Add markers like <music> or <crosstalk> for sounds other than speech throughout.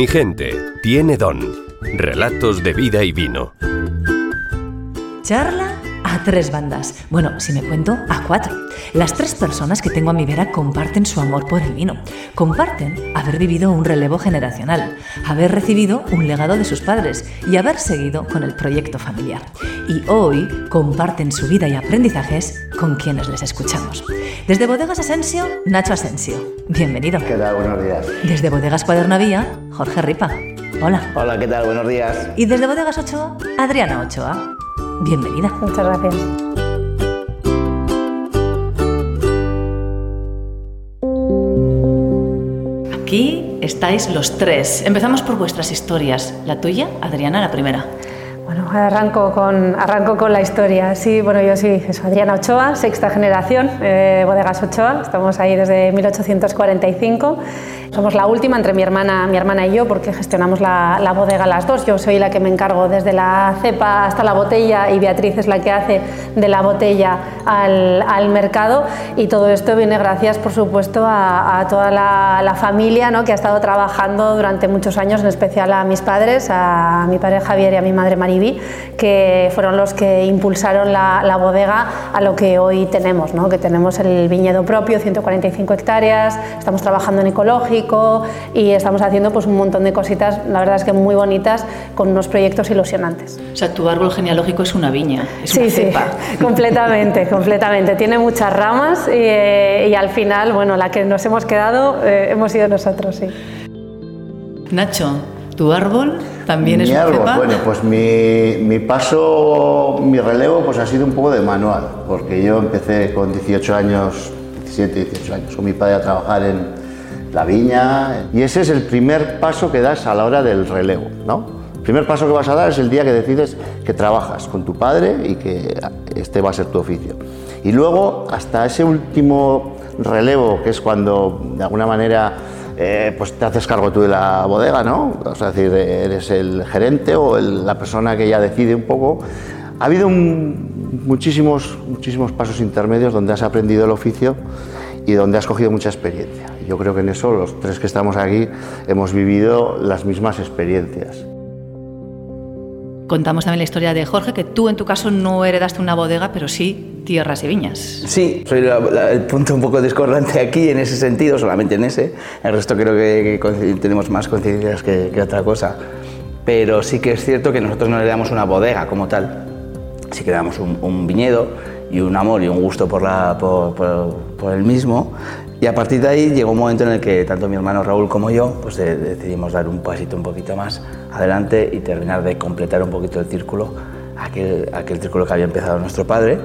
Mi gente tiene don. Relatos de vida y vino. Charla a tres bandas. Bueno, si me cuento, a cuatro. Las tres personas que tengo a mi vera comparten su amor por el vino. Comparten haber vivido un relevo generacional, haber recibido un legado de sus padres y haber seguido con el proyecto familiar. Y hoy comparten su vida y aprendizajes con quienes les escuchamos. Desde Bodegas Asensio, Nacho Asensio. Bienvenido. ¿Qué tal? Buenos días. Desde Bodegas Cuadernavía, Jorge Ripa. Hola. Hola, ¿qué tal? Buenos días. Y desde Bodegas Ochoa, Adriana Ochoa. Bienvenida. Muchas gracias. Aquí estáis los tres. Empezamos por vuestras historias. La tuya, Adriana, la primera. Bueno, arranco con, arranco con la historia. Sí, bueno, yo soy Adriana Ochoa, sexta generación, eh, Bodegas Ochoa. Estamos ahí desde 1845 somos la última entre mi hermana, mi hermana y yo porque gestionamos la, la, bodega las dos. Yo soy la que me encargo desde la cepa hasta la botella y Beatriz es la que hace de la botella al, al mercado y todo esto viene gracias por supuesto a, a toda la, la familia ¿no? que ha estado trabajando durante muchos años, en especial a mis padres, a mi padre Javier y a mi madre Que fueron los que impulsaron la, la bodega a lo que hoy tenemos, ¿no? que tenemos el viñedo propio, 145 hectáreas, estamos trabajando en ecológico, y estamos haciendo pues un montón de cositas, la verdad es que muy bonitas, con unos proyectos ilusionantes. O sea, tu árbol genealógico es una viña, es sí, una cepa. Sí, <laughs> completamente, completamente. Tiene muchas ramas y, eh, y, al final, bueno, la que nos hemos quedado eh, hemos sido nosotros, sí. Nacho, ¿tu árbol también mi es una árbol, cepa? Bueno, pues mi, mi, paso, mi relevo pues ha sido un poco de manual, porque yo empecé con 18 años, 17, 18 años, con mi padre a trabajar en, la viña. Y ese es el primer paso que das a la hora del relevo, ¿no? El primer paso que vas a dar es el día que decides que trabajas con tu padre y que este va a ser tu oficio. Y luego, hasta ese último relevo, que es cuando de alguna manera eh, pues te haces cargo tú de la bodega, ¿no? O sea, es decir, eres el gerente o la persona que ya decide un poco. Ha habido muchísimos, muchísimos pasos intermedios donde has aprendido el oficio y donde has cogido mucha experiencia. Yo creo que en eso los tres que estamos aquí hemos vivido las mismas experiencias. Contamos también la historia de Jorge, que tú en tu caso no heredaste una bodega, pero sí tierras y viñas. Sí, soy el punto un poco discordante aquí en ese sentido, solamente en ese. El resto creo que, tenemos más coincidencias que, otra cosa. Pero sí que es cierto que nosotros no heredamos una bodega como tal, sí que heredamos un, un viñedo y un amor y un gusto por, la, por, el mismo. Y a partir de ahí llegó un momento en el que tanto mi hermano Raúl como yo pues, de, decidimos dar un pasito un poquito más adelante y terminar de completar un poquito el círculo, aquel, aquel círculo que había empezado nuestro padre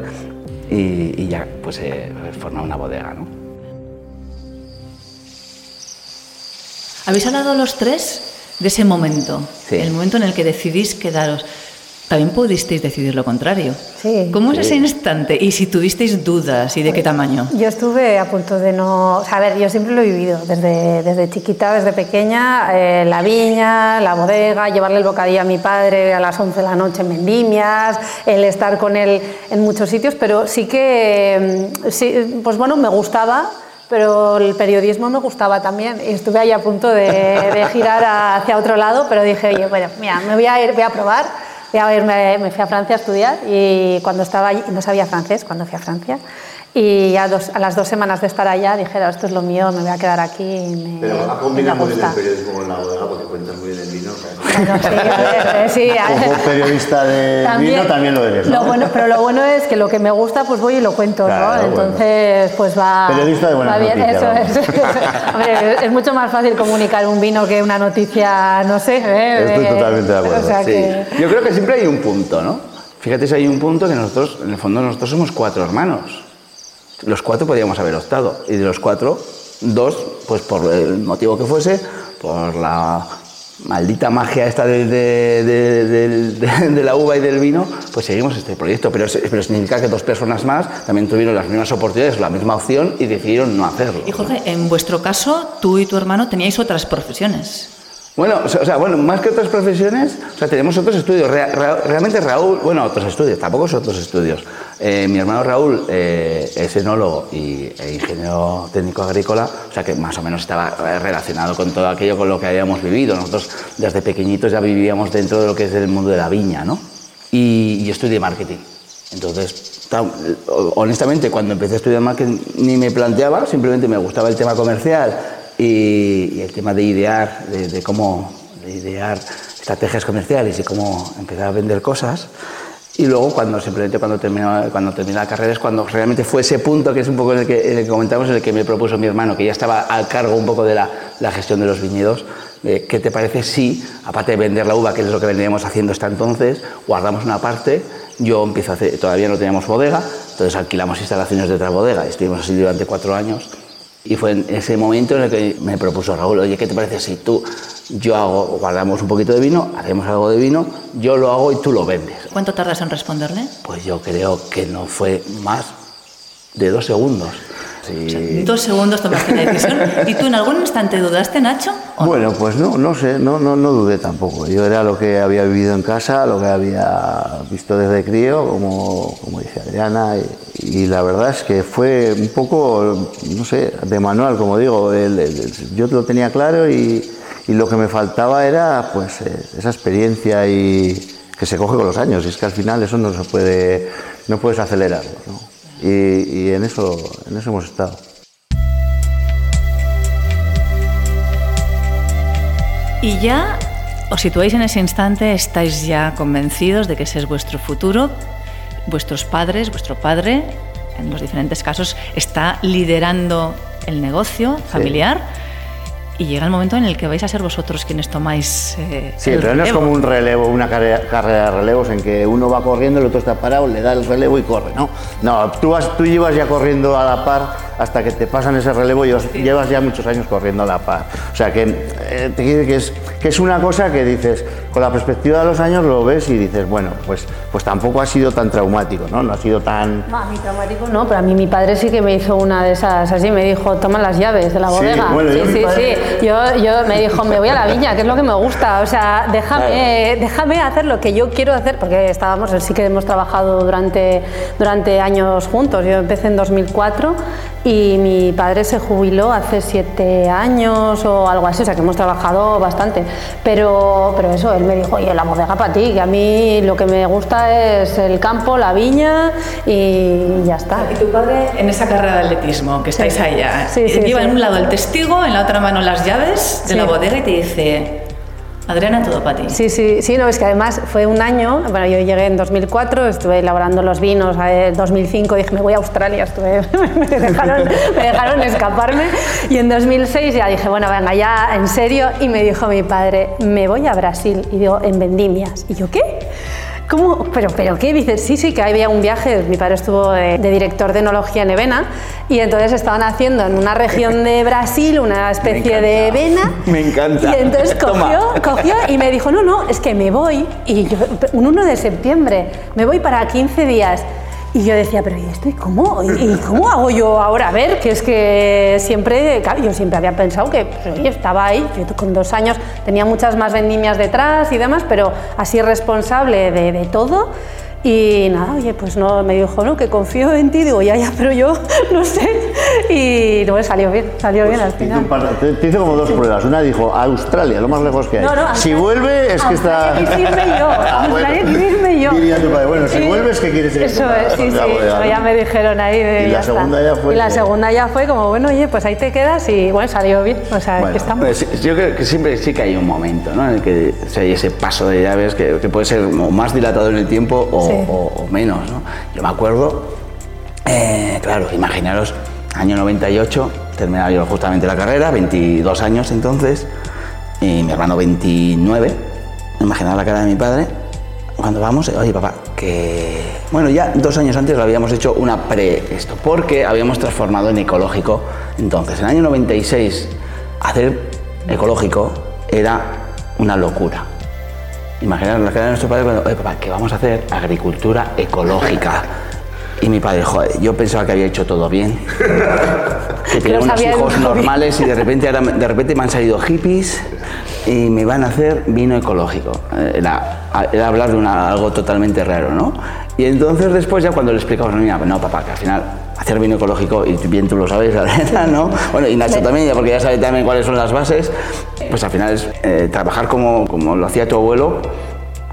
y, y ya pues eh, formar una bodega. ¿no? ¿Habéis hablado los tres de ese momento? Sí. El momento en el que decidís quedaros. También pudisteis decidir lo contrario. Sí. ¿Cómo es ese instante? Y si tuvisteis dudas, ¿y de qué tamaño? Yo estuve a punto de no... O sea, a ver, yo siempre lo he vivido, desde, desde chiquita, desde pequeña, eh, la viña, la bodega, llevarle el bocadillo a mi padre a las 11 de la noche en vendimias, el estar con él en muchos sitios, pero sí que, mm, sí, pues bueno, me gustaba, pero el periodismo me gustaba también y estuve ahí a punto de, de girar hacia otro lado, pero dije, oye, bueno, mira, me voy a ir, voy a probar. Voy a irme, me fui a Francia a estudiar y cuando estaba allí, no sabía francés cuando fui a Francia, y ya dos, a las dos semanas de estar allá dije, "No, esto es lo mío, me voy a quedar aquí. Y me, Pero ha combinado muy bien gusta". el periodismo con la bodega porque cuentas muy bien el vino. Bueno, sí, a ver, sí, a ver. Como periodista de vino también lo eres, ¿no? Lo bueno, pero lo bueno es que lo que me gusta, pues voy y lo cuento, Claro, ¿no? bueno. Entonces, pues va. Periodista de buenas va bien, noticias, eso vamos. es. <laughs> Hombre, es mucho más fácil comunicar un vino que una noticia, no sé. ¿eh? Estoy totalmente de acuerdo, O sea Sí. que. Yo creo que siempre hay un punto, ¿no? Fíjate si hay un punto que nosotros, en el fondo, nosotros somos cuatro hermanos. Los cuatro podríamos haber optado. Y de los cuatro, dos, pues por el motivo que fuese, por la maldita magia esta de, de- la uva y del vino, pues seguimos este proyecto. Pero, pero significa que dos personas más también tuvieron las mismas oportunidades, la misma opción y decidieron no hacerlo. Y Jorge, en vuestro caso, tú y tu hermano teníais otras profesiones. Bueno, o sea, bueno, más que otras profesiones, o sea, tenemos otros estudios. Rea- realmente Raúl, bueno, otros estudios, tampoco son otros estudios. Eh, mi hermano Raúl eh, es enólogo y, e ingeniero técnico agrícola, o sea que más o menos estaba relacionado con todo aquello con lo que habíamos vivido. Nosotros desde pequeñitos ya vivíamos dentro de lo que es el mundo de la viña, ¿no? Y, y estudié marketing. Entonces, ta- honestamente, cuando empecé a estudiar marketing ni me planteaba, simplemente me gustaba el tema comercial y, y el tema de idear, de, de cómo de idear estrategias comerciales y cómo empezar a vender cosas. Y luego, cuando simplemente cuando terminé, cuando terminé la carrera, es cuando realmente fue ese punto que es un poco en el que, en el que comentamos, en el que me propuso mi hermano, que ya estaba al cargo un poco de la, la gestión de los viñedos. de, ¿Qué te parece si, aparte de vender la uva, que es lo que veníamos haciendo hasta entonces, guardamos una parte? Yo empiezo a hacer, todavía no teníamos bodega, entonces alquilamos instalaciones de otra bodega. Estuvimos así durante cuatro años. Y fue en ese momento en el que me propuso Raúl, oye, ¿qué te parece si tú, yo hago, guardamos un poquito de vino, hacemos algo de vino, yo lo hago y tú lo vendes? ¿Cuánto tardas en responderle? Pues yo creo que no fue más de dos segundos. Sí. Dos segundos tomaste la decisión. ¿Y tú en algún instante dudaste, Nacho? Bueno, pues no, no sé, no, no, no dudé tampoco. Yo era lo que había vivido en casa, lo que había visto desde crío, como, como dice Adriana, y, la verdad es que fue un poco, no sé, de manual, como digo. el- el- yo lo tenía claro y, y lo que me faltaba era pues eh, esa experiencia y que se coge con los años. Y es que al final eso no se puede, no puedes acelerarlo. ¿no? Y, y en eso, en eso hemos estado. Y ya os situáis en ese instante, estáis ya convencidos de que ese es vuestro futuro, vuestros padres, vuestro padre, en los diferentes casos, está liderando el negocio familiar y llega el momento en el que vais a ser vosotros quienes tomáis eh, Sí, el pero no es como un relevo, una carrera, carrera de relevos en que uno va corriendo, el otro está parado, le da el relevo y corre, ¿no? No, tú, vas, tú llevas ya corriendo a la par hasta que te pasan ese relevo y os- llevas ya muchos años corriendo a la par. O sea, que, eh, que, es, que es una cosa que dices, con la perspectiva de los años lo ves y dices, bueno, pues, pues tampoco ha sido tan traumático, ¿no? No ha sido tan... No, a mí traumático no, pero a mí mi padre sí que me hizo una de esas así, me dijo, toma las llaves de la Sí, bodega. bueno, sí, yo sí, padre- sí. Yo, yo me dijo, me voy a la viña, que es lo que me gusta, o sea, déjame, déjame hacer lo que yo quiero hacer, porque estábamos, sí que hemos trabajado durante, durante años juntos. Yo empecé en 2004 y mi padre se jubiló hace siete años o algo así, o sea que hemos trabajado bastante. Pero, pero eso, él me dijo, oye, la bodega para ti, que a mí lo que me gusta es el campo, la viña y ya está. Y tu padre en esa carrera de atletismo, que estáis Sí. allá, Sí, sí, lleva en un lado el testigo, en la otra mano las llaves de la bodega y te dice, Adriana, todo para ti. Sí, sí, sí, no, es que además fue un año, bueno, yo llegué en 2004, estuve elaborando los vinos, en 2005 dije, me voy a Australia, <laughs> me, dejaron, me dejaron escaparme, y en 2006 ya dije, bueno, venga, ya en serio, y me dijo mi padre, me voy a Brasil, y digo, en vendimias, y yo, ¿qué? ¿Cómo? ¿Pero, ¿Pero qué? Dices, sí, sí, que había un viaje, mi padre estuvo de, de director de enología en Evena, y entonces estaban haciendo en una región de <laughs> Brasil una especie de vena, Me encanta. y entonces <laughs> cogió, cogió y me dijo, no, no, es que me voy, y yo, un 1 de septiembre, me voy para 15 días. Y yo decía, pero ¿y cómo? ¿Y, cómo hago yo ahora? A ver, que es que siempre, claro, yo siempre había pensado que pues, estaba ahí, yo con dos años tenía muchas más vendimias detrás y demás, pero así responsable de todo. Y nada, oye, pues no, me dijo, no, que confío en ti, digo, ya, ya, pero yo <laughs> no sé. Y no, salió bien, salió bien al final. par te- te hizo como dos pruebas. Una dijo a Australia, lo más lejos que hay. No, no, si vuelve es que está. Irme yo, <laughs> Ah, bueno. Irme yo. Diría tu padre, bueno, si Sí. vuelves, ¿qué quieres decir? Eso es, sí, sí, Ya, ya me dijeron ahí. De, Y la segunda ya fue Y la que- segunda ya fue como, bueno, oye, pues ahí te quedas y bueno, salió bien. O sea, Bueno, que estamos. Pues yo creo que siempre sí que hay un momento ¿no? en el que o sea, hay ese paso de llaves que, que puede ser más dilatado en el tiempo o, Sí. o- o menos. ¿no? Yo me acuerdo, eh, claro, imaginaros, año 98, terminaba yo justamente la carrera, 22 años entonces, y mi hermano 29, imaginad la cara de mi padre, cuando vamos, oye papá, que... Bueno, ya dos años antes lo habíamos hecho una pre esto, porque habíamos transformado en ecológico. Entonces, en el año 96, hacer ecológico era una locura. Imaginar la cara de nuestro padre cuando, oye papá, que vamos a hacer agricultura ecológica. Y mi padre, joder, yo pensaba que había hecho todo bien. <laughs> Que tenía unos hijos normales y de repente, ahora, me- de repente me han salido hippies. y me van a hacer vino ecológico. Eh, Era, era hablar de una- algo totalmente raro, ¿no? Y entonces después ya cuando le explicamos a la niña, no papá, que al final hacer vino ecológico, y bien tú lo sabes, <laughs> Lorena, ¿no? Bueno, y Nacho también, porque ya sabe también cuáles son las bases, pues al final es eh, trabajar como, como lo hacía tu abuelo,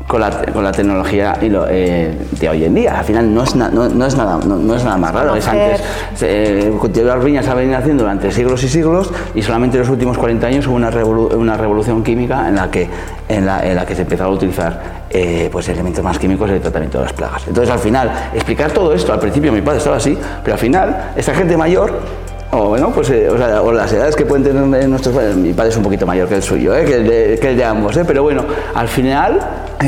con la, con la tecnología y lo, eh, de hoy en día. Al final no es, na- no, no es, nada, no, no es nada más raro. Es antes, eh, cultivar viñas ha venido haciendo durante siglos y siglos y solamente en los últimos 40 años hubo una, revolu- una revolución química en la que, en la, en la que se empezaron a utilizar eh, pues elementos más químicos en el tratamiento de las plagas. Entonces al final, explicar todo esto, al principio mi padre estaba así, pero al final, esta gente mayor o bueno, pues eh, o, sea, o las edades que pueden tener nuestros padres. Mi padre es un poquito mayor que el suyo, ¿eh? que, el de, que el de ambos, ¿eh? pero bueno, al final,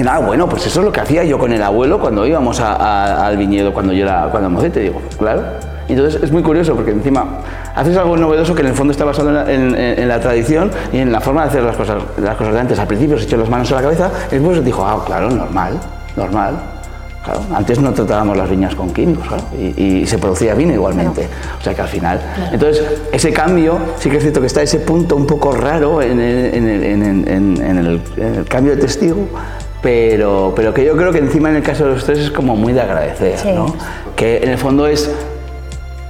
ah, bueno, pues eso es lo que hacía yo con el abuelo cuando íbamos a- a- al viñedo, cuando yo era cuando mocete, digo, claro. Entonces es muy curioso porque encima haces algo novedoso que en el fondo está basado en la, en- en- en la tradición y en la forma de hacer las cosas, las cosas de antes. Al principio se echó las manos a la cabeza y después dijo, ah, claro, normal, normal. Claro, antes no tratábamos las viñas con químicos, claro, y, y se producía vino igualmente. O sea que al final. Entonces, ese cambio, sí que es cierto que está ese punto un poco raro en el, en el- en el- en- en el- en el cambio de testigo, pero, pero que yo creo que encima en el caso de los tres es como muy de agradecer, Sí. ¿no? Que en el fondo es.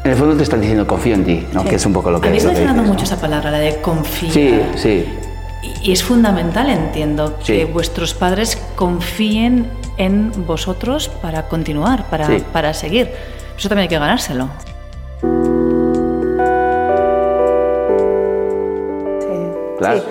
En el fondo te están diciendo confío en ti, ¿no? Que es un poco lo que. Habéis mencionado mucho esa palabra, la de confiar. Sí, sí. Y es fundamental, entiendo, Sí. que vuestros padres confíen en vosotros para continuar, para, Sí. para seguir. Eso también hay que ganárselo. Claro.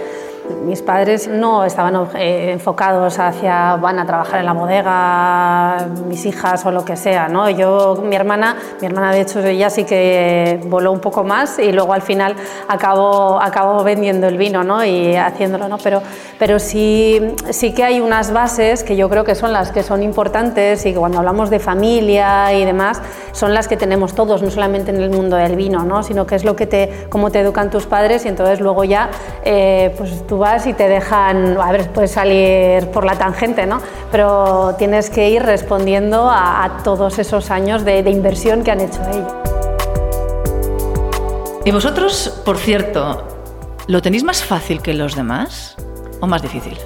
Mis padres no estaban eh, enfocados hacia van a trabajar en la bodega, mis hijas o lo que sea, ¿no? Yo, mi hermana, mi hermana de hecho ella sí que voló un poco más y luego al final acabó, acabó vendiendo el vino, ¿no? Y haciéndolo, ¿no? Pero, pero sí, sí que hay unas bases que yo creo que son las que son importantes y que cuando hablamos de familia y demás son las que tenemos todos, no solamente en el mundo del vino, ¿no? Sino que es lo que te, cómo te educan tus padres y entonces luego ya eh, pues tú vas y te dejan, a ver, puedes salir por la tangente, ¿no? Pero tienes que ir respondiendo a, todos esos años de, de inversión que han hecho ellos. ¿Y vosotros, por cierto, lo tenéis más fácil que los demás o más difícil?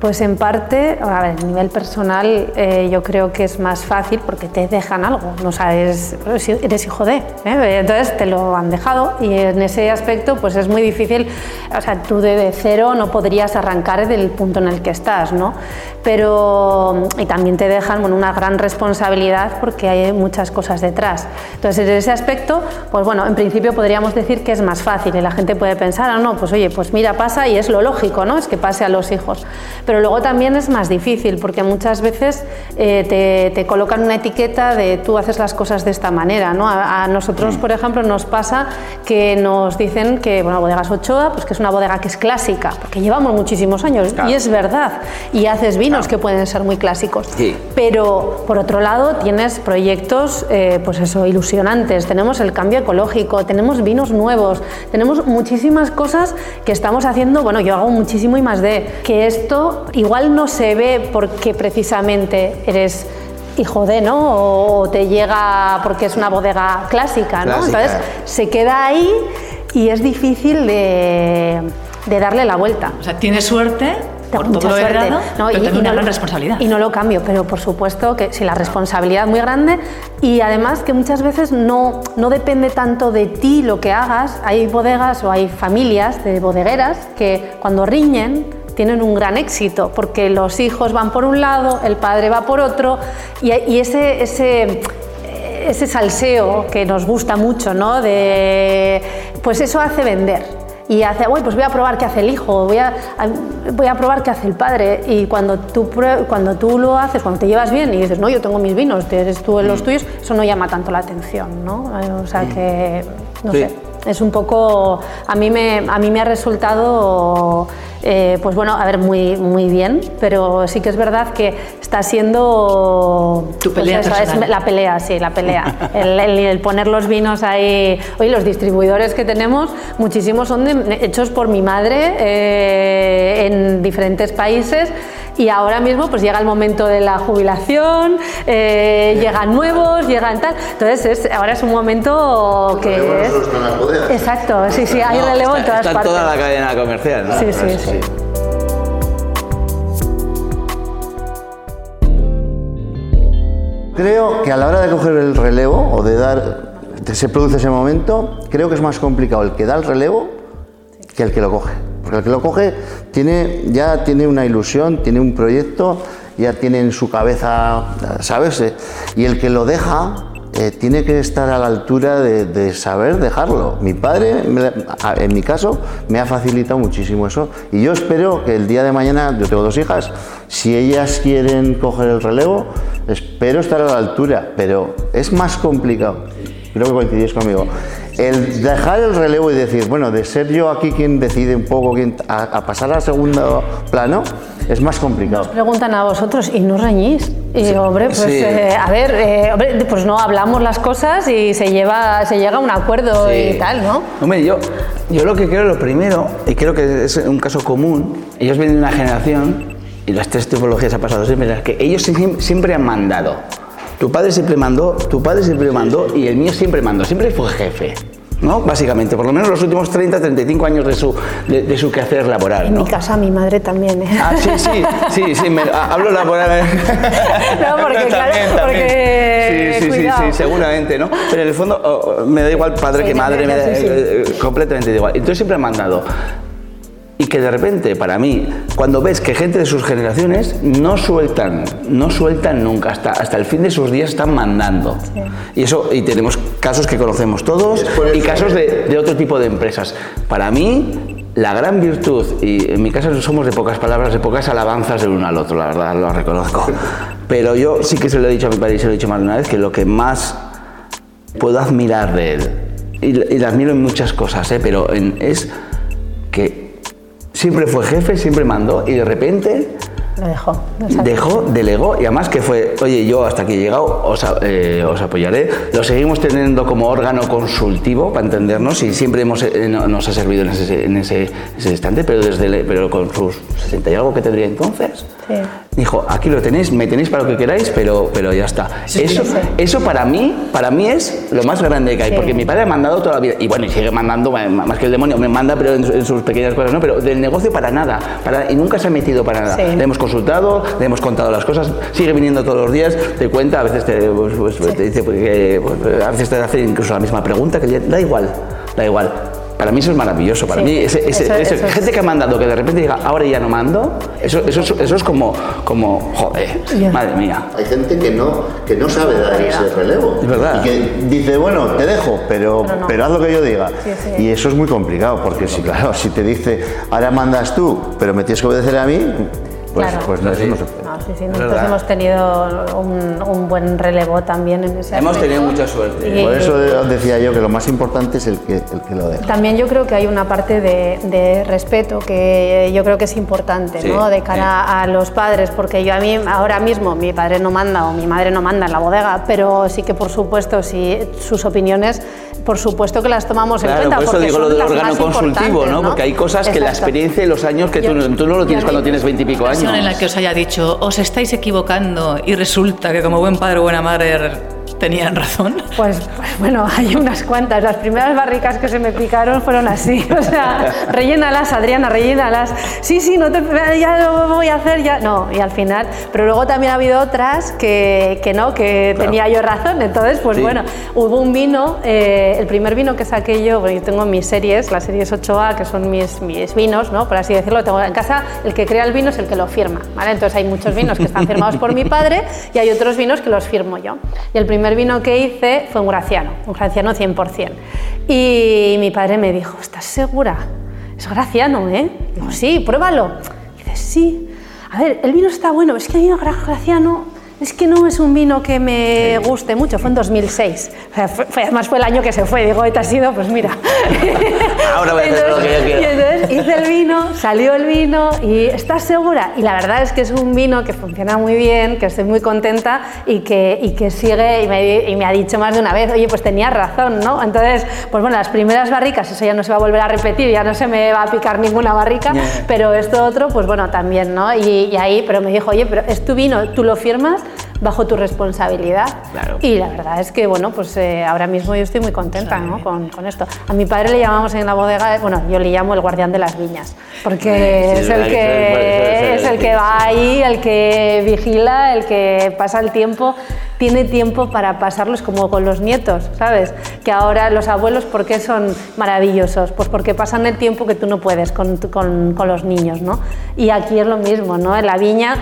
Pues en parte, a ver, a nivel personal eh, yo creo que es más fácil porque te dejan algo, no sabes, eres hijo de, ¿eh? entonces te lo han dejado y en ese aspecto pues es muy difícil, o sea, tú de, cero no podrías arrancar del punto en el que estás, ¿no? Pero, y también te dejan una gran responsabilidad porque hay muchas cosas detrás. Entonces en ese aspecto, pues bueno, en principio podríamos decir que es más fácil y la gente puede pensar, ah, no, pues oye, pues mira, pasa y es lo lógico, ¿no? Es que pase a los hijos. Pero luego también es más difícil porque muchas veces eh, te, te colocan una etiqueta de tú haces las cosas de esta manera, ¿no? A, a nosotros, por ejemplo, nos pasa que nos dicen que, bueno, Bodegas Ochoa, pues que es una bodega que es clásica, porque llevamos muchísimos años Claro. y es verdad. Y haces vinos que pueden ser muy clásicos. Sí. Pero por otro lado tienes proyectos, eh, pues eso, ilusionantes. Tenemos el cambio ecológico, tenemos vinos nuevos, tenemos muchísimas cosas que estamos haciendo. Bueno, yo hago muchísimo y más de que esto igual no se ve porque precisamente eres hijo de, ¿no? O te llega porque es una bodega clásica, ¿no? Clásica. Entonces se queda ahí y es difícil de, de darle la vuelta. O sea, tienes suerte por Mucha todo suerte. No, pero y- también y una no gran lo- responsabilidad. Y no lo cambio, pero por supuesto que sí, la responsabilidad muy grande y además que muchas veces no, no depende tanto de ti lo que hagas. Hay bodegas o hay familias de bodegueras que cuando riñen tienen un gran éxito porque los hijos van por un lado, el padre va por otro y, y ese, ese ese salseo que nos gusta mucho, ¿no? De, pues eso hace vender. Y hace, "Uy, pues voy a probar qué hace el hijo, voy a, voy a probar qué hace el padre. Y cuando tú, cuando tú lo haces, cuando te llevas bien y dices, no, yo tengo mis vinos, eres tú en los tuyos, eso no llama tanto la atención, ¿no? O sea que, no Sí. sé, es un poco, a mí me, a mí me ha resultado, eh, pues bueno, a ver, muy, muy bien, pero sí que es verdad que está siendo... Tu pues pelea eso, es personal. la pelea, sí, la pelea. <laughs> El, el- el poner los vinos ahí. Oye, los distribuidores que tenemos, muchísimos son de- hechos por mi madre eh, en diferentes países y ahora mismo pues llega el momento de la jubilación, eh, llegan nuevos, llegan tal. Entonces es, ahora es un momento que es... Exacto, sí, sí, hay relevo en todas está partes. toda la cadena comercial, ¿no? Sí, sí, sí. Creo que a la hora de coger el relevo o de dar, se produce ese momento, creo que es más complicado el que da el relevo que el que lo coge. Porque el que lo coge tiene, ya tiene una ilusión, tiene un proyecto, ya tiene en su cabeza, ¿sabes? Y el que lo deja eh, tiene que estar a la altura de, saber dejarlo. Mi padre, a- en mi caso, me ha facilitado muchísimo eso. Y yo espero que el día de mañana, yo tengo dos hijas, si ellas quieren coger el relevo, espero estar a la altura, pero es más complicado. Creo que coincidís conmigo. El dejar el relevo y decir, bueno, de ser yo aquí quien decide un poco, quien, a, a pasar al segundo plano, es más complicado. Preguntan a vosotros y no reñís. Y digo, hombre, pues Sí. eh, a ver, eh, hombre, pues no hablamos las cosas y se lleva, se llega a un acuerdo Sí. y tal, ¿no? Hombre, yo, yo lo que creo, lo primero, y creo que es un caso común, ellos vienen de una generación, y las tres tipologías ha pasado siempre, las que ellos siempre han mandado. Tu padre siempre mandó, tu padre siempre mandó, y el mío siempre mandó, siempre fue jefe. ¿No? Básicamente, por lo menos los últimos 30, 35 años de su, de, de su quehacer laboral. En ¿no? mi casa mi madre también, ¿eh? Ah, sí, sí, sí, sí, me- ah, hablo laboral. <laughs> No, porque, claro, porque, Sí, sí, sí, cuidado. sí, seguramente, ¿no? Pero en el fondo oh, oh, me da igual padre Sí, que madre, me da, sí, eh, eh, completamente igual. Entonces siempre han mandado. Y que de repente, para mí, cuando ves que gente de sus generaciones no sueltan, no sueltan nunca, hasta, hasta el fin de sus días están mandando. Y eso, y tenemos casos que conocemos todos y eso casos de, de otro tipo de empresas. Para mí, la gran virtud, y en mi casa no somos de pocas palabras, de pocas alabanzas del uno al otro, la verdad, lo reconozco. Pero yo sí que se lo he dicho a mi padre y se lo he dicho más de una vez, que lo que más puedo admirar de él, y, y le admiro en muchas cosas, ¿eh? pero en- es que siempre fue jefe, siempre mandó, y de repente Lo dejó. exacto. Dejó, delegó y además que fue, oye, yo hasta aquí he llegado, os, eh, os apoyaré. Lo seguimos teniendo como órgano consultivo para entendernos y siempre hemos, eh, no- nos ha servido en ese, en ese, ese instante, pero, desde pero con sus 60 y algo que tendría entonces. Sí. Dijo, aquí lo tenéis, me tenéis para lo que queráis, pero, pero ya está. eso, sí. eso para mí, para mí es lo más grande que hay, Sí. porque mi padre ha mandado toda la vida, y bueno, y sigue mandando, ma- más que el demonio, me manda, pero en, en sus pequeñas cosas, ¿no? Pero del negocio para nada, para, y nunca se ha metido para nada. Sí. Le hemos consultado, le hemos contado las cosas, sigue viniendo todos los días, te cuenta, a veces te, pues, pues, te dice, pues, que, a veces te hace incluso la misma pregunta, que da igual, da igual. Para mí eso es maravilloso, para Sí, mí ese, ese- eso- ese- eso es- gente que ha mandado que de repente diga, ahora ya no mando, eso, eso, es- eso es como, como, joder, madre mía. Hay gente que no, que no sabe dar ese relevo. Es verdad. Y que dice, bueno, te dejo, pero, Pero no. pero haz lo que yo diga. Sí, sí. Y eso es muy complicado, porque si, claro, si te dice, ahora mandas tú, pero me tienes que obedecer a mí, pues, Claro. pues no, eso no se puede. No, sí, sí, nosotros verdad. hemos tenido un, un buen relevo también en ese Hemos aspecto. tenido mucha suerte. Y- Por eso de- decía yo que lo más importante es el que, el que lo deja. También yo creo que hay una parte de, de respeto que yo creo que es importante, Sí, ¿no? De cara a los padres, porque yo a mí ahora mismo mi padre no manda o mi madre no manda en la bodega, pero sí que por supuesto si sus opiniones, por supuesto que las tomamos en Claro, cuenta. por eso porque digo son lo del órgano consultivo, importantes, ¿no? Porque hay cosas que la Exacto. experiencia y los años que tú, Yo- no- tú no lo tienes cuando no- tienes veintipico años. en la que os haya dicho, os estáis equivocando y resulta que como buen padre o buena madre tenían razón? Pues, pues, bueno, hay unas cuantas. Las primeras barricas que se me picaron fueron así. <laughs> O sea, rellénalas, Adriana, rellénalas. Sí, sí, no te, ya lo voy a hacer, ya. No, y al final. Pero luego también ha habido otras que, que no, que Claro. tenía yo razón. Entonces, pues Sí. bueno, hubo un vino, eh, el primer vino que saqué yo, bueno, yo tengo mis series, las series 8A, que son mis, mis vinos, ¿no? Por así decirlo, tengo en casa. El que crea el vino es el que lo firma, ¿vale? Entonces hay muchos vinos que están firmados por mi padre y hay otros vinos que los firmo yo. Y el primer vino que hice fue un graciano, un graciano 100%. Y mi padre me dijo, ¿estás segura? Es graciano, ¿eh? Digo, sí, pruébalo. Y dice, sí. A ver, el vino está bueno, es que hay un graciano es que no es un vino que me guste mucho, fue en 2006. O sea, fue- fue- además fue el año que se fue, digo, te has sido, pues mira. <laughs> Ahora voy a hacer lo que yo quiero. y entonces hice el vino, salió el vino y ¿estás segura? Y la verdad es que es un vino que funciona muy bien, que estoy muy contenta y que, y que sigue y me, y me ha dicho más de una vez, oye, pues tenías razón, ¿no? Entonces, pues bueno, las primeras barricas, eso ya no se va a volver a repetir, ya no se me va a picar ninguna barrica, pero esto otro, pues bueno, también, ¿no? Y, y ahí, pero me dijo, oye, pero es tu vino, tú lo firmas bajo tu responsabilidad. Claro. Y la verdad es que, bueno, pues eh, ahora mismo yo estoy muy contenta ¿no? con, con esto. A mi padre le llamamos en la bodega, bueno, yo le llamo el guardián de las viñas, porque Sí, es, el que es el que- va ahí, el que vigila, el que pasa el tiempo, tiene tiempo para pasarlos como con los nietos, ¿sabes? Que ahora los abuelos, ¿por qué son maravillosos? Pues porque pasan el tiempo que tú no puedes con, con, con los niños, ¿no? Y aquí es lo mismo, ¿no? En la viña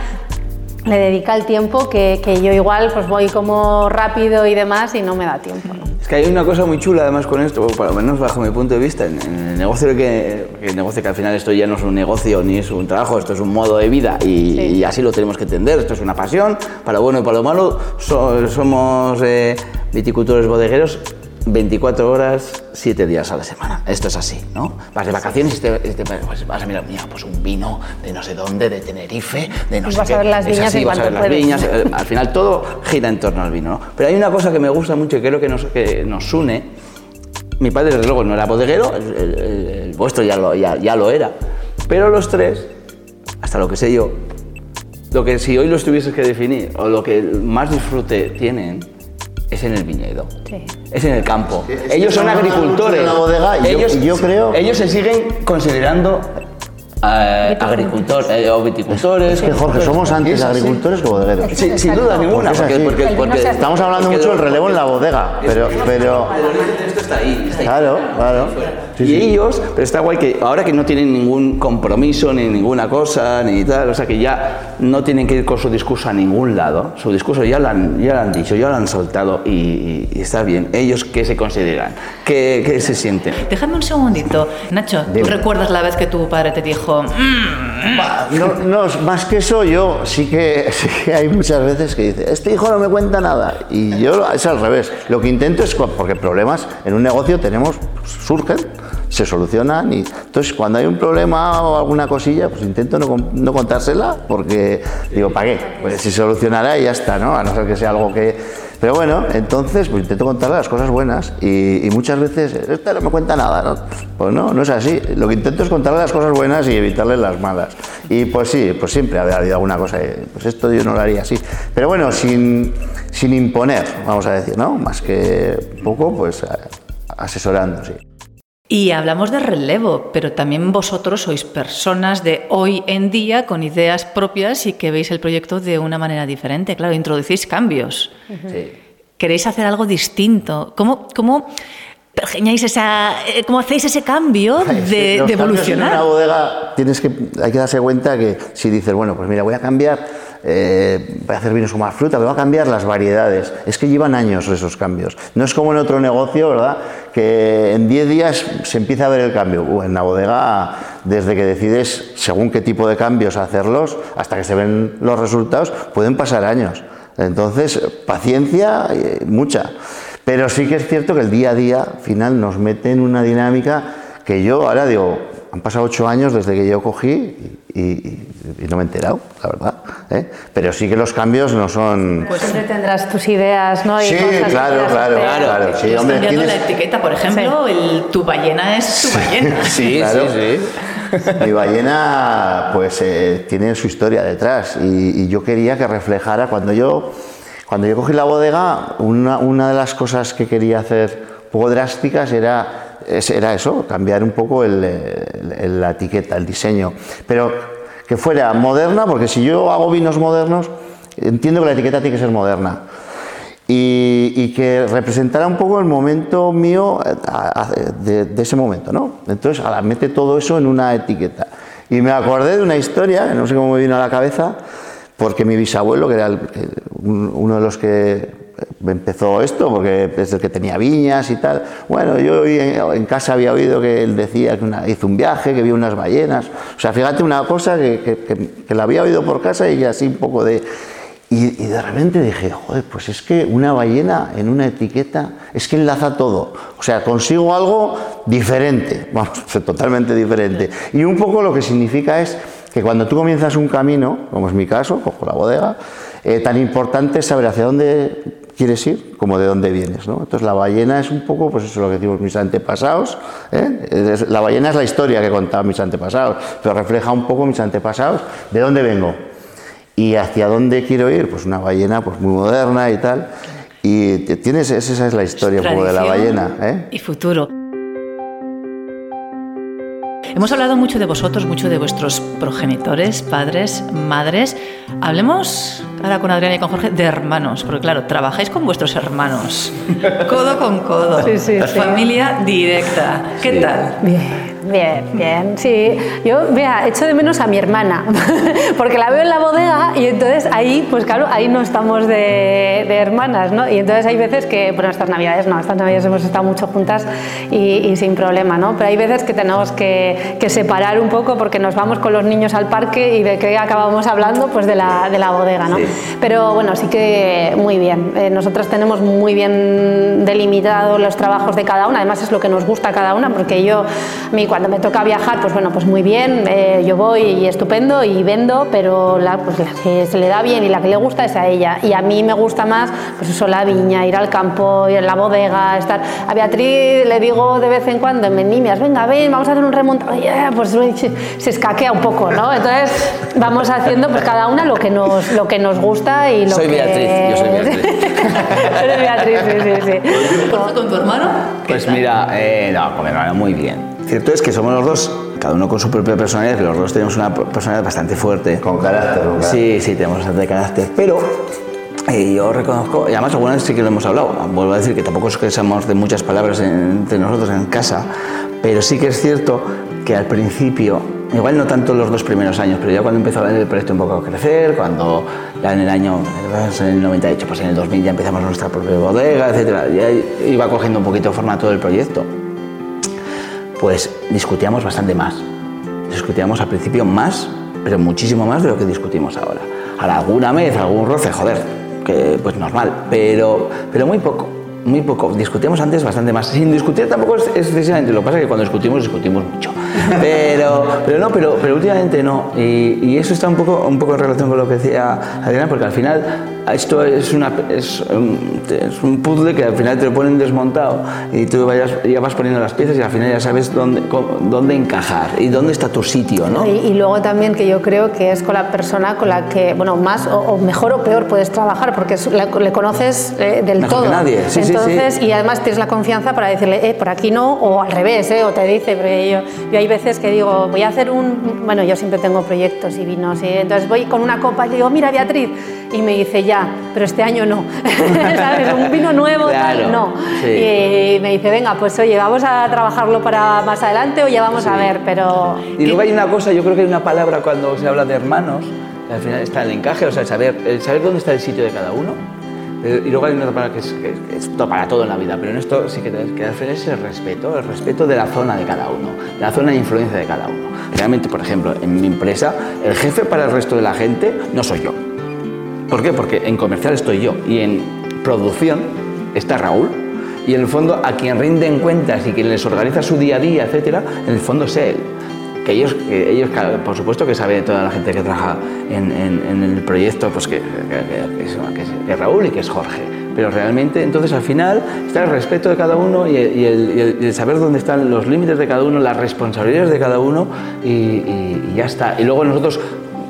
le dedica el tiempo que, que yo igual pues voy como rápido y demás y no me da tiempo. ¿no? Es que hay una cosa muy chula además con esto, por lo menos bajo mi punto de vista, en, en el negocio que, el negocio que al final esto ya no es un negocio ni es un trabajo, esto es un modo de vida y, Sí. y así lo tenemos que entender, esto es una pasión, para lo bueno y para lo malo, so- somos eh, viticultores bodegueros 24 horas, 7 días a la semana. Esto es así, ¿no? Vas de vacaciones y te, te- pues vas a mirar, mira, pues un vino de no sé dónde, de Tenerife, de no Y sé vas a qué. ver las Es viñas así, vas a ver las viñas, eh, al final todo gira en torno al vino, ¿no? Pero hay una cosa que me gusta mucho y creo que nos, que nos une. Mi padre, desde luego, no era bodeguero, el, el- el- el vuestro ya lo, ya, ya lo era. Pero los tres, hasta lo que sé yo, lo que si hoy los tuvieses que definir, o lo que más disfrute tienen, es en el viñedo. Sí. Es en el campo. es que ellos son agricultores. de la bodega y ellos, yo creo- Ellos se siguen considerando eh, agricultores eh, o viticultores. Es que Jorge, somos antes agricultores que bodegueros. Sí, sin duda ninguna. Porque es Estamos hablando mucho del relevo en la bodega, pero, pero Esto está ahí. está ahí. claro, claro. Sí, y sí. ellos, pero está guay que ahora que no tienen ningún compromiso ni ninguna cosa ni tal, o sea que ya no tienen que ir con su discurso a ningún lado, su discurso ya lo han, ya lo han dicho, ya lo han soltado y, y- y está bien. Ellos qué se consideran, qué, qué se sienten. Déjame un segundito. Nacho, ¿tú Dime. recuerdas la vez que tu padre te dijo, "Mm, Va, No, no, más que eso, yo sí que, sí que hay muchas veces que dice, este hijo no me cuenta nada. Y yo es al revés. Lo que intento es, porque problemas en un negocio tenemos, surgen, se solucionan. Y, entonces, cuando hay un problema o alguna cosilla, pues intento no, no contársela, porque digo, ¿para qué? Pues si solucionará y ya está, ¿no? A no ser que sea algo que... Pero bueno, entonces pues intento contarle las cosas buenas y, muchas veces, este no me cuenta nada, ¿no? Pues no, no es así. Lo que intento es contarle las cosas buenas y evitarle las malas. Y pues sí, pues siempre había habido alguna cosa, pues esto yo no lo haría así. Pero bueno, sin, sin imponer, vamos a decir, ¿no? Más que poco, pues asesorando, sí. Y hablamos de relevo, pero también vosotros sois personas de hoy en día con ideas propias y que veis el proyecto de una manera diferente. Claro, introducís cambios. Sí. Queréis hacer algo distinto. ¿Cómo, cómo pergeñáis esa, eh, cómo hacéis ese cambio de, cambios En una evolucionar? bodega tienes que, hay que darse cuenta que si dices, bueno, pues mira, voy a cambiar, eh, voy a hacer vinos con más fruta, voy a cambiar las variedades. Es que llevan años esos cambios. No es como en otro negocio, ¿verdad? Que en 10 días se empieza a ver el cambio. En la bodega, desde que decides según qué tipo de cambios hacerlos, hasta que se ven los resultados, pueden pasar años. Entonces, paciencia, eh, mucha. Pero sí que es cierto que el día a día, al final, nos mete en una dinámica que yo ahora digo, han pasado ocho años desde que yo cogí y, y- no me he enterado, la verdad. ¿eh? Pero sí que los cambios no son... Pues siempre tendrás tus ideas, ¿no? Y Sí, cosas claro, claro, hacer. claro. Sí, hombre, cambiando tienes- la etiqueta, por ejemplo, el tu ballena es tu ballena. <laughs> Sí, Claro. sí, sí. Mi ballena, pues, eh, tiene su historia detrás y, y yo quería que reflejara cuando yo, cuando yo cogí la bodega, una, una de las cosas que quería hacer un poco drásticas era, era eso, cambiar un poco el- la etiqueta, el diseño, pero que fuera moderna, porque si yo hago vinos modernos, entiendo que la etiqueta tiene que ser moderna y, que representara un poco el momento mío de, ese momento, ¿no? Entonces, ahora mete todo eso en una etiqueta. Y me acordé de una historia, no sé cómo me vino a la cabeza, porque mi bisabuelo, que era uno de los que empezó esto, porque es el que tenía viñas y tal, bueno, yo en, casa había oído que él decía que hizo un viaje, que vio unas ballenas, o sea, fíjate una cosa que, que, que- la había oído por casa y así un poco de... Y, y, de repente dije, joder, pues es que una ballena en una etiqueta es que enlaza todo. O sea, consigo algo diferente, <laughs> vamos, totalmente diferente. Y un poco lo que significa es que cuando tú comienzas un camino, como es mi caso, cojo la bodega, eh, tan importante es saber hacia dónde quieres ir como de dónde vienes. ¿no? Entonces la ballena es un poco, pues eso es lo que decimos mis antepasados. ¿eh? La ballena es la historia que contaban mis antepasados, pero refleja un poco mis antepasados, de dónde vengo y hacia dónde quiero ir, pues una ballena pues muy moderna y tal. Y tienes, esa es la historia un poco de la ballena. ¿eh? Y futuro. Hemos hablado mucho de vosotros, mucho de vuestros progenitores, padres, madres. Hablemos ahora con Adriana y con Jorge de hermanos, porque claro, trabajáis con vuestros hermanos, codo con codo, sí, sí, familia directa. ¿Qué tal? Bien. Bien, bien, sí. Yo, mira, echo de menos a mi hermana, <laughs> porque la veo en la bodega y entonces ahí, pues claro, ahí no estamos de, de, hermanas, ¿no? Y entonces hay veces que, bueno, estas navidades no, estas navidades hemos estado mucho juntas y, y sin problema, ¿no? Pero hay veces que tenemos que, que, separar un poco porque nos vamos con los niños al parque y de que acabamos hablando, pues de la, de la bodega, ¿no? Sí. Pero bueno, sí que muy bien. Eh, nosotros tenemos muy bien delimitado los trabajos de cada una, además es lo que nos gusta a cada una, porque yo, mi cuando me toca viajar, pues bueno, pues muy bien, eh, yo voy y estupendo y vendo, pero la, pues la, que se le da bien y la que le gusta es a ella. Y a mí me gusta más, pues eso, la viña, ir al campo, ir a la bodega, estar. A Beatriz le digo de vez en cuando en Mendimias, venga, ven, vamos a hacer un remontado. Yeah, pues se, escaquea un poco, ¿no? Entonces vamos haciendo pues cada una lo que nos, lo que nos gusta y lo soy que... Beatriz, yo soy Beatriz. <laughs> Eres Beatriz, sí, sí, sí. ¿Con tu hermano? Pues mira, eh, no, con mi hermano muy bien. Cierto es que somos los dos, cada uno con su propia personalidad, pero los dos tenemos una personalidad bastante fuerte. Con carácter, ¿no? Sí, sí, tenemos bastante carácter. Pero eh, yo reconozco, y además alguna vez sí que lo hemos hablado, vuelvo a decir que tampoco es que seamos de muchas palabras entre nosotros en casa, pero sí que es cierto que al principio, igual no tanto los dos primeros años, pero ya cuando empezó el proyecto un poco a crecer, cuando ya en el año, en el 98, pues en el 2000 ya empezamos nuestra propia bodega, etcétera, ya iba cogiendo un poquito forma todo el proyecto pues discutíamos bastante más. Discutíamos al principio más, pero muchísimo más de lo que discutimos ahora. Ahora, alguna vez, algún roce, joder, que pues normal, pero, pero muy poco, muy poco. Discutíamos antes bastante más. Sin discutir tampoco es excesivamente, lo que pasa es que cuando discutimos, discutimos mucho. <laughs> Pero, pero no, pero, pero últimamente no. Y, y, eso está un poco, un poco en relación con lo que decía Adriana, porque al final esto es, una, es, un, es un puzzle que al final te lo ponen desmontado y tú vayas, ya vas poniendo las piezas y al final ya sabes dónde, dónde encajar y dónde está tu sitio, ¿no? Y, y luego también que yo creo que es con la persona con la que, bueno, más o, o mejor o peor puedes trabajar porque es, la, le conoces eh, del mejor todo. Que nadie. Sí, Entonces, sí, sí. y además tienes la confianza para decirle, eh, por aquí no, o al revés, eh, o te dice, porque yo, yo hay veces que digo, voy a hacer un, bueno, yo siempre tengo proyectos y vinos, y entonces voy con una copa y digo, mira Beatriz, y me dice, ya, pero este año no, <laughs> ¿sabes? Un vino nuevo, claro, tal, no. sí. Y me dice, venga, pues oye, vamos a trabajarlo para más adelante o ya vamos Sí. a ver, pero... Y luego hay una cosa, yo creo que hay una palabra cuando se habla de hermanos, que al final está el encaje, o sea, el saber, el saber dónde está el sitio de cada uno. Pero- Y luego hay una palabra que es, que es- para todo en la vida, pero en esto sí que que hacer es el respeto, el respeto de la zona de cada uno, la zona de influencia de cada uno. Realmente, por ejemplo, en mi empresa, el jefe para el resto de la gente no soy yo. ¿Por qué? Porque en comercial estoy yo y en producción está Raúl. Y en el fondo, a quien rinden cuentas y quien les organiza su día a día, etcétera, en el fondo es él. Que ellos, que ellos por supuesto que sabe toda la gente que trabaja en, en- en el proyecto, pues que, que- es, que es- Raúl y que es Jorge. Pero realmente, entonces al final está el respeto de cada uno y el, y el- y el- saber dónde están los límites de cada uno, las responsabilidades de cada uno y- y ya está. Y luego nosotros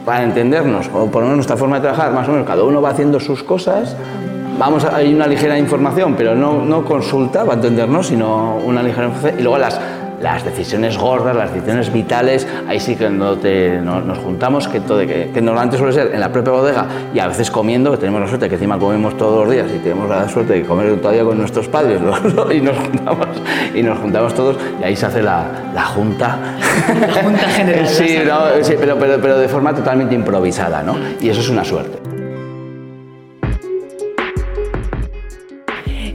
para entendernos, o por lo menos nuestra forma de trabajar, más o menos, cada uno va haciendo sus cosas, vamos a, hay una ligera información, pero no, no consulta para entendernos, sino una ligera información, y luego las, las decisiones gordas, las decisiones vitales, ahí sí que no te- no- nos juntamos, que, todo, que, que normalmente suele ser en la propia bodega y a veces comiendo, que tenemos la suerte que encima comemos todos los días y tenemos la suerte de comer todavía con nuestros padres ¿no? <laughs> y, nos juntamos, y nos juntamos todos y ahí se hace la, la junta. La junta general, <laughs> sí, no, sí, pero, pero, pero de forma totalmente improvisada, ¿no? Y eso es una suerte.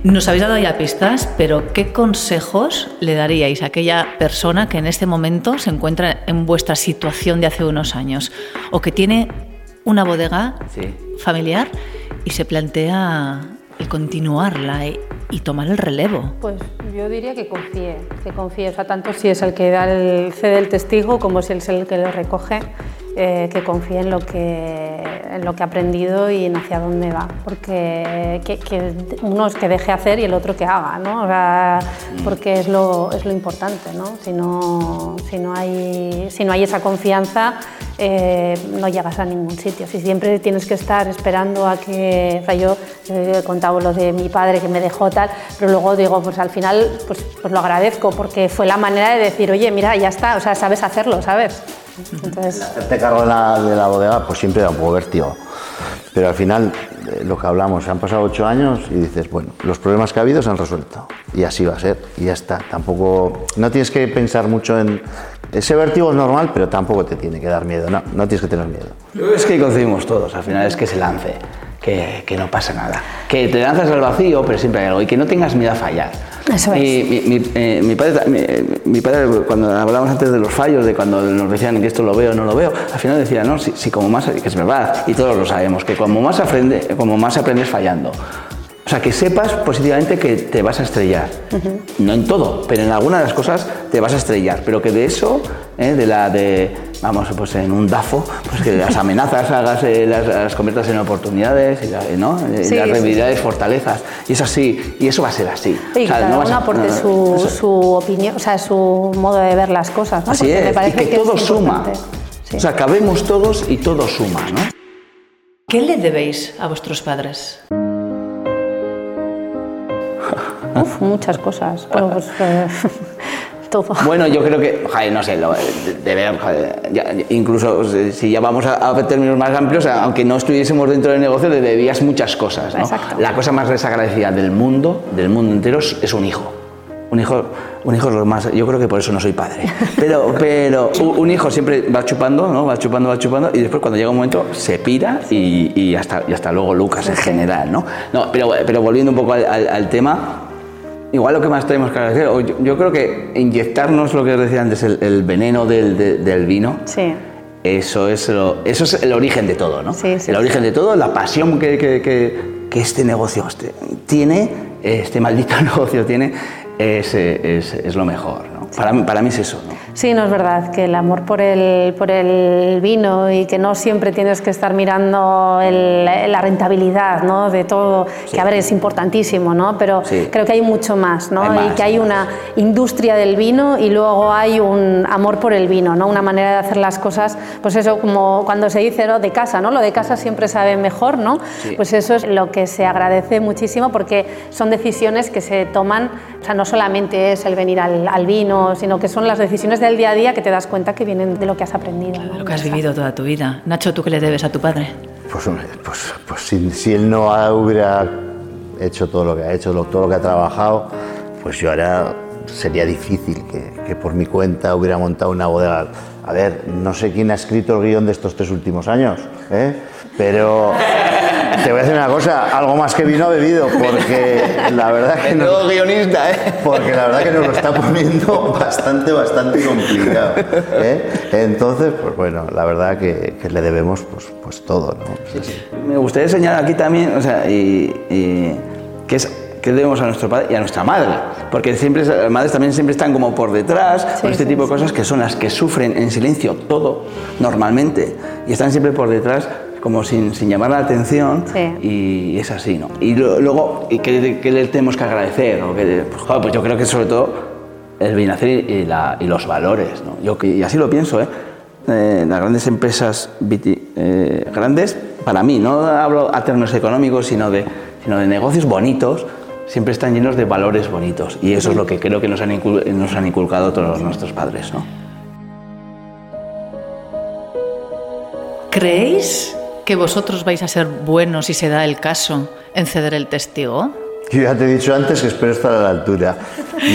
Nos habéis dado ya pistas, pero ¿qué consejos le daríais a aquella persona que en este momento se encuentra en vuestra situación de hace unos años o que tiene una bodega Sí. familiar y se plantea el continuarla y, y tomar el relevo. Pues yo diría que confíe, que confíe, o sea, tanto si es el que da el, cede el testigo como si es el que lo recoge, eh, que confíe en lo que, en lo que ha aprendido y en hacia dónde va, porque que, que uno es que deje hacer y el otro que haga, ¿no? Porque es lo, es lo importante, ¿no? Si no, si no, hay, si no hay esa confianza, eh, no llegas a ningún sitio. Si siempre tienes que estar esperando a que, o sea, yo he contado lo de mi padre que me dejó tal, pero luego digo, pues al final pues, pues lo agradezco porque fue la manera de decir, oye, mira, ya está, o sea, sabes hacerlo, ¿sabes? Entonces, Hacerte cargo de la, de la bodega, pues siempre da un poco vértigo. Pero al final, eh, lo que hablamos, han pasado ocho años y dices, bueno, los problemas que ha habido se han resuelto. Y así va a ser, y ya está. Tampoco, no tienes que pensar mucho en... Ese vértigo es normal, pero tampoco te tiene que dar miedo. No, no tienes que tener miedo. Es que coincidimos todos, al final es que se lance, que, que no pasa nada. Que te lanzas al vacío, pero siempre hay algo, y que no tengas miedo a fallar. Eso es. Mi, mi- mi- eh, mi padre, mi, mi padre, cuando hablábamos antes de los fallos, de cuando nos decían que esto lo veo o no lo veo, al final decía, no, si, si como más, que es verdad, y todos lo sabemos, que como más, aprende, como más aprendes fallando. O sea, que sepas positivamente que te vas a estrellar. No en todo, pero en algunas de las cosas te vas a estrellar. Pero que de eso, eh, de la de, vamos, pues en un DAFO, pues que las amenazas hagas, eh, las, las conviertas en oportunidades, y la- ¿no? Eh, Sí, las sí, debilidades, fortalezas. Y es así, y eso va a ser así. y O sea, cada no uno aporte no, su, opinión, o sea, su modo de ver las cosas, ¿no? Así Porque me es, y parece que, es todo suma. O sea, cabemos todos y todo suma, ¿no? ¿Qué le debéis a vuestros padres? Uf, muchas cosas. Bueno, pues, <laughs> eh, todo. Bueno, yo creo que, joder, no sé, lo, de, de ver, joder, ya- incluso si ya vamos a, a términos más amplios, aunque no estuviésemos dentro del negocio, le debías muchas cosas. ¿no? Exacto. La cosa más desagradecida del mundo, del mundo entero, es, un hijo. Un hijo, un hijo es lo más. Yo creo que por eso no soy padre. Pero, <laughs> pero un un hijo siempre va chupando, ¿no? Va chupando, va chupando, y después cuando llega un momento se pira y, y hasta, y hasta luego Lucas en general, ¿no? No, pero, pero volviendo un poco al- al- al tema, Igual lo que más tenemos que agradecer, o yo, yo creo que inyectarnos lo que os decía antes, el, el veneno del, de- del vino, Sí. eso es, lo- eso es el origen de todo, ¿no? Sí, sí, el origen de todo, la pasión que, que- que- que este negocio este- tiene, este maldito <laughs> negocio tiene, es, es- es lo mejor, ¿no? Para, para mí es eso, ¿no? Sí, no es verdad que el amor por el, por el vino y que no siempre tienes que estar mirando el- la rentabilidad ¿no? de todo, que a ver, es importantísimo, ¿no? pero Sí. creo que hay mucho más, ¿no? Más, y que hay una industria del vino y luego hay un amor por el vino, ¿no? una manera de hacer las cosas, pues eso como cuando se dice ¿no? de casa, ¿no? lo de casa siempre sabe mejor, ¿no? Sí. pues eso es lo que se agradece muchísimo porque son decisiones que se toman, o sea, no solamente es el venir al, al vino, sino que son las decisiones del día a día que te das cuenta que vienen de lo que has aprendido. ¿no? Lo que has vivido toda tu vida. Nacho, ¿tú qué le debes a tu padre? Pues, pues, pues si, si él no hubiera hecho todo lo que ha hecho, todo lo que ha trabajado, pues yo ahora sería difícil que, que por mi cuenta hubiera montado una bodega. A ver, no sé quién ha escrito el guion de estos tres últimos años, ¿eh? pero te voy a decir una cosa, algo más que vino ha bebido, porque la verdad que no... Todo guionista, ¿eh? Porque la verdad que nos lo está poniendo bastante, bastante complicado. ¿eh? Entonces, pues bueno, la verdad que, que le debemos pues, pues todo. ¿no? Sí, sí. Me gustaría señalar aquí también, o sea, y, y que es que debemos a nuestro padre y a nuestra madre, porque siempre las madres también siempre están como por detrás Sí, con este sí, tipo de cosas que son las que sufren en silencio todo normalmente y están siempre por detrás como sin, sin llamar la atención Sí. y es así, ¿no? Y lo- luego, ¿y qué, qué le tenemos que agradecer? O qué- pues, joder, pues yo creo que sobre todo el bien hacer y, la- y los valores, ¿no? Yo, que- y así lo pienso, ¿eh? Eh, las grandes empresas eh, grandes, para mí, no hablo a términos económicos, sino de, sino de negocios bonitos, siempre están llenos de valores bonitos. Y eso es lo que creo que nos han, incul- nos han inculcado todos nuestros padres, ¿no? ¿Creéis que vosotros vais a ser buenos si se da el caso en ceder el testigo? Yo ya te he dicho antes que espero estar a la altura.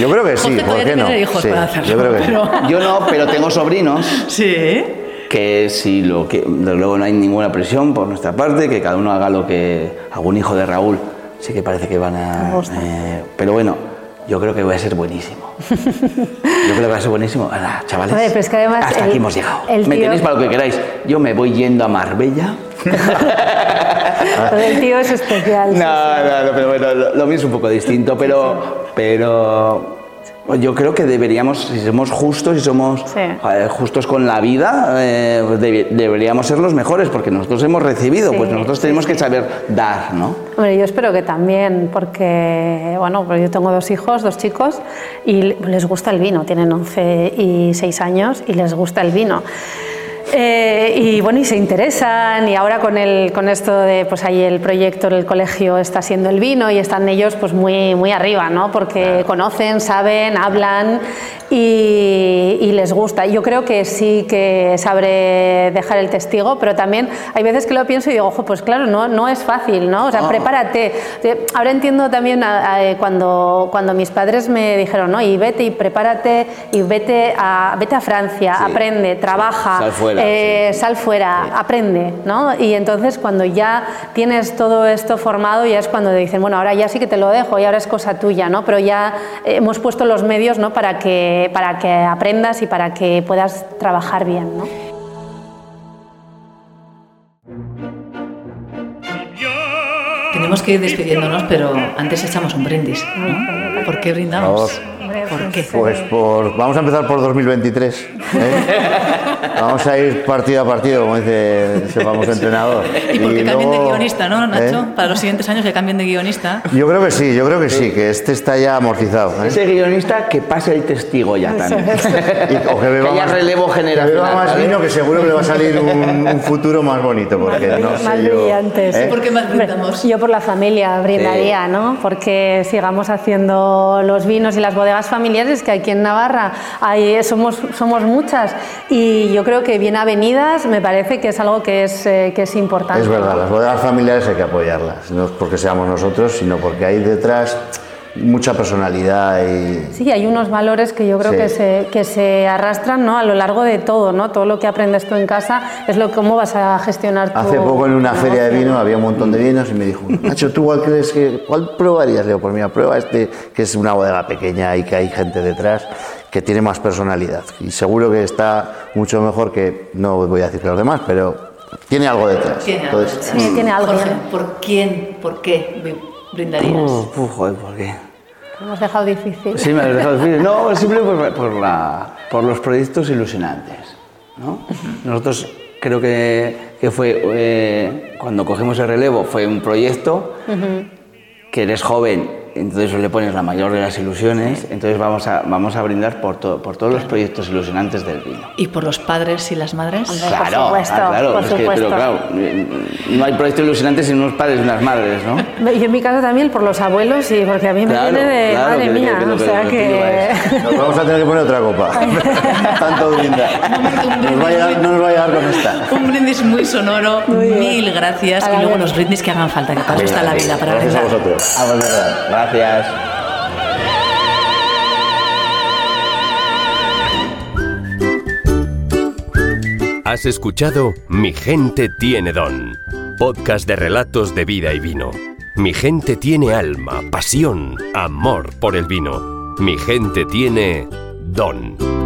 Yo creo que sí, ¿por qué no? hijos Sí, para hacerlo, yo creo que sí. pero- Yo no, pero tengo sobrinos Sí. que si lo que desde luego no hay ninguna presión por nuestra parte, que cada uno haga lo que algún hijo de Raúl sí que parece que van a. Eh, pero bueno, yo creo que voy a ser buenísimo. Yo creo que va a ser buenísimo. Ahora, chavales, Oye, pero es que además hasta el- aquí hemos llegado. Me tenéis para lo que queráis. Yo me voy yendo a Marbella. <laughs> El tío es especial. No, sí. no, no, pero bueno, lo, lo mío es un poco distinto, pero, pero yo creo que deberíamos, si somos justos y somos Sí. joder, justos con la vida, eh, pues debe- deberíamos ser los mejores, porque nosotros hemos recibido, Sí, pues nosotros sí, tenemos que saber dar, ¿no? Hombre, yo espero que también, porque, bueno, pues yo tengo dos hijos, dos chicos, y les gusta el vino, tienen 11 y 6 años y les gusta el vino. Eh, y bueno, y se interesan, y ahora con, el, con esto de, pues ahí el proyecto en el colegio está siendo el vino y están ellos pues muy, muy arriba, ¿no? Porque conocen, saben, hablan y, y les gusta. Yo creo que sí que sabré dejar el testigo, pero también hay veces que lo pienso y digo, ojo, pues claro, no, no es fácil, ¿no? O sea, No. prepárate. Te- Ahora entiendo también a- a- eh, cuando, cuando mis padres me dijeron, no, y vete y prepárate y vete a, vete a Francia, Sí. aprende, trabaja, Sal fuera, eh, sal fuera, aprende, ¿no? Y entonces cuando ya tienes todo esto formado, ya es cuando te dicen, bueno, ahora ya sí que te lo dejo y ahora es cosa tuya, ¿no? Pero ya hemos puesto los medios, ¿no? Para que, para que aprendas y para que puedas trabajar bien, ¿no? Tenemos que ir despidiéndonos, pero antes echamos un brindis. ¿no? ¿Por qué brindamos? ¿Por qué? Pues por, vamos a empezar por 2023. ¿Eh? vamos a ir partido a partido, como dice ese famoso entrenador. Y porque cambien de guionista, ¿no, Nacho? ¿eh? Para los siguientes años que cambien de guionista. Yo creo que sí, yo creo que sí, que este está ya amortizado. ¿eh? Ese guionista que pase el testigo ya también. <laughs> Y- o que beba haya más- relevo Que generacional. beba más vino, que seguro que le va a salir un, un futuro más bonito, porque no más sé yo. brillante, sí. ¿eh? ¿Por qué más brindamos? Yo por la familia brindaría, ¿no? Porque sigamos haciendo los vinos y las bodegas familiares, que aquí en Navarra hay, somos, somos muchas. Y yo creo que bien avenidas me parece que es algo que es, eh, que es importante. Es verdad, las bodegas familiares hay que apoyarlas, no es porque seamos nosotros, sino porque hay detrás mucha personalidad y Sí, hay unos valores que yo creo Sí. que, se, que se arrastran ¿no? a lo largo de todo, ¿no? Todo lo que aprendes tú en casa es lo cómo vas a gestionar tu Hace poco en una feria de vino ¿no? había un montón de vinos y me dijo, Nacho, ¿tú cuál crees que, cuál probarías? Le digo, pues mira, prueba este, que es una bodega pequeña y que hay gente detrás que tiene más personalidad. Y seguro que está mucho mejor que, no voy a decir que los demás, pero tiene algo detrás. Tiene algo Entonces, Sí, tiene algo. Jorge, ¿por quién, por qué bri- brindarías? Uf, uf, joder, ¿por qué? Hemos dejado difícil. Sí, me has dejado difícil. No, simple por, por, la, por los proyectos ilusionantes. ¿no? Nosotros creo que, que fue, eh, cuando cogemos el relevo, fue un proyecto que eres joven, entonces le pones la mayor de las ilusiones, entonces vamos a, vamos a brindar por, to- por todos los proyectos ilusionantes del vino. ¿Y por los padres y las madres? Hombre, Claro, por supuesto, ah, claro, por es que, supuesto. pero claro, no hay proyectos ilusionantes sin unos padres y unas madres, ¿no? <laughs> Yo en mi caso también por los abuelos y porque a mí me Claro, viene de claro, madre que- que- mía, que o sea que <laughs> nos vamos a tener que poner otra copa. <laughs> Tanto brindar. Nos va a llegar- no nos va a llegar con esta. Un brindis muy sonoro, mil gracias. Y luego los brindis que hagan falta, que para eso está la vida, para Gracias a brindar. vosotros. A ver. Gracias. Has escuchado Mi gente tiene don, podcast de relatos de vida y vino. Mi gente tiene alma, pasión, amor por el vino. Mi gente tiene don.